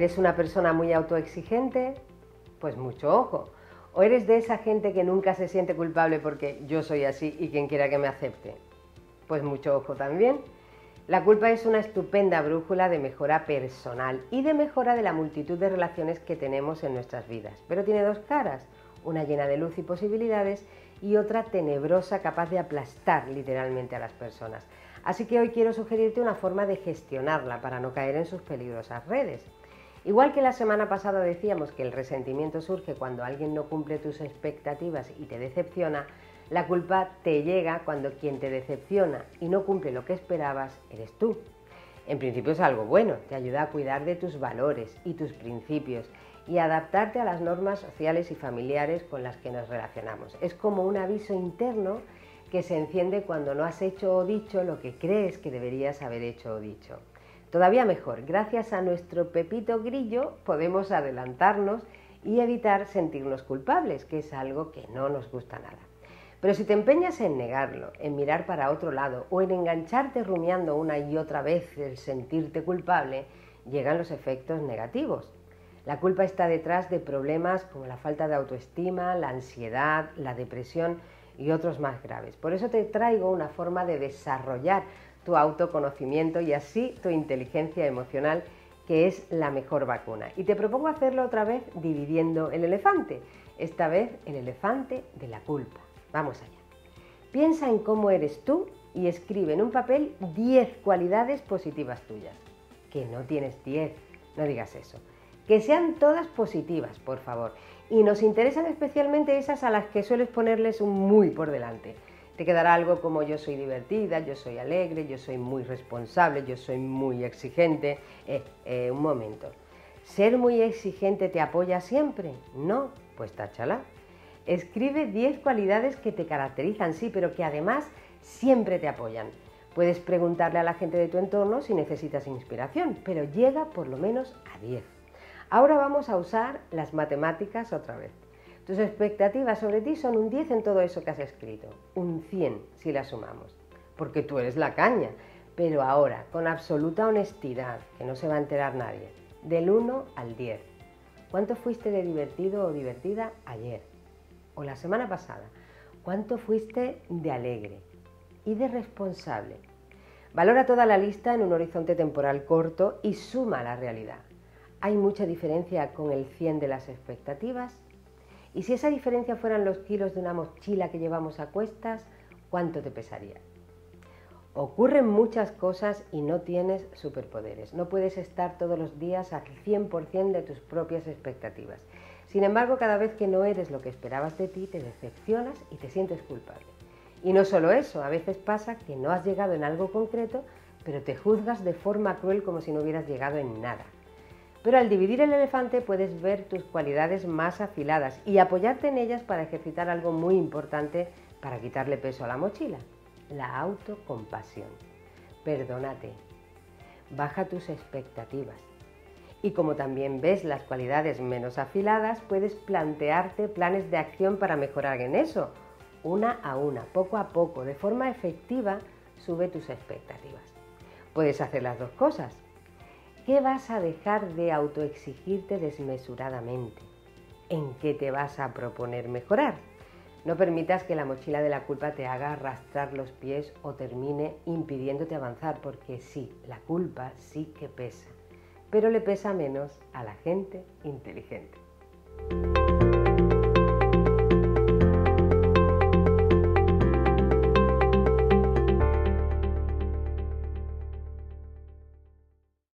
¿Eres una persona muy autoexigente? Pues mucho ojo. ¿O eres de esa gente que nunca se siente culpable porque yo soy así y quien quiera que me acepte? Pues mucho ojo también. La culpa es una estupenda brújula de mejora personal y de mejora de la multitud de relaciones que tenemos en nuestras vidas, pero tiene dos caras, una llena de luz y posibilidades y otra tenebrosa capaz de aplastar literalmente a las personas. Así que hoy quiero sugerirte una forma de gestionarla para no caer en sus peligrosas redes. Igual que la semana pasada decíamos que el resentimiento surge cuando alguien no cumple tus expectativas y te decepciona, la culpa te llega cuando quien te decepciona y no cumple lo que esperabas eres tú. En principio es algo bueno, te ayuda a cuidar de tus valores y tus principios y adaptarte a las normas sociales y familiares con las que nos relacionamos. Es como un aviso interno que se enciende cuando no has hecho o dicho lo que crees que deberías haber hecho o dicho. Todavía mejor, gracias a nuestro Pepito Grillo podemos adelantarnos y evitar sentirnos culpables, que es algo que no nos gusta nada. Pero si te empeñas en negarlo, en mirar para otro lado o en engancharte rumiando una y otra vez el sentirte culpable, llegan los efectos negativos. La culpa está detrás de problemas como la falta de autoestima, la ansiedad, la depresión y otros más graves. Por eso te traigo una forma de desarrollar tu autoconocimiento y así tu inteligencia emocional, que es la mejor vacuna. Y te propongo hacerlo otra vez dividiendo el elefante, esta vez el elefante de la culpa. Vamos allá. Piensa en cómo eres tú y escribe en un papel 10 cualidades positivas tuyas. Que no tienes 10, no digas eso. Que sean todas positivas, por favor. Y nos interesan especialmente esas a las que sueles ponerles un muy por delante. Te quedará algo como yo soy divertida, yo soy alegre, yo soy muy responsable, yo soy muy exigente. Eh, eh, un momento. ¿Ser muy exigente te apoya siempre? No, pues táchala. Escribe 10 cualidades que te caracterizan, sí, pero que además siempre te apoyan. Puedes preguntarle a la gente de tu entorno si necesitas inspiración, pero llega por lo menos a 10. Ahora vamos a usar las matemáticas otra vez. Tus expectativas sobre ti son un 10 en todo eso que has escrito, un 100 si las sumamos, porque tú eres la caña. Pero ahora, con absoluta honestidad, que no se va a enterar nadie, del 1 al 10. ¿Cuánto fuiste de divertido o divertida ayer? ¿O la semana pasada? ¿Cuánto fuiste de alegre y de responsable? Valora toda la lista en un horizonte temporal corto y suma la realidad. ¿Hay mucha diferencia con el 100 de las expectativas? Y si esa diferencia fueran los kilos de una mochila que llevamos a cuestas, ¿cuánto te pesaría? Ocurren muchas cosas y no tienes superpoderes. No puedes estar todos los días al 100% de tus propias expectativas. Sin embargo, cada vez que no eres lo que esperabas de ti, te decepcionas y te sientes culpable. Y no solo eso, a veces pasa que no has llegado en algo concreto, pero te juzgas de forma cruel como si no hubieras llegado en nada. Pero al dividir el elefante puedes ver tus cualidades más afiladas y apoyarte en ellas para ejercitar algo muy importante para quitarle peso a la mochila, la autocompasión. Perdónate, baja tus expectativas. Y como también ves las cualidades menos afiladas, puedes plantearte planes de acción para mejorar en eso. Una a una, poco a poco, de forma efectiva, sube tus expectativas. Puedes hacer las dos cosas, qué vas a dejar de autoexigirte desmesuradamente? ¿En qué te vas a proponer mejorar? No permitas que la mochila de la culpa te haga arrastrar los pies o termine impidiéndote avanzar, porque sí, la culpa sí que pesa, pero le pesa menos a la gente inteligente.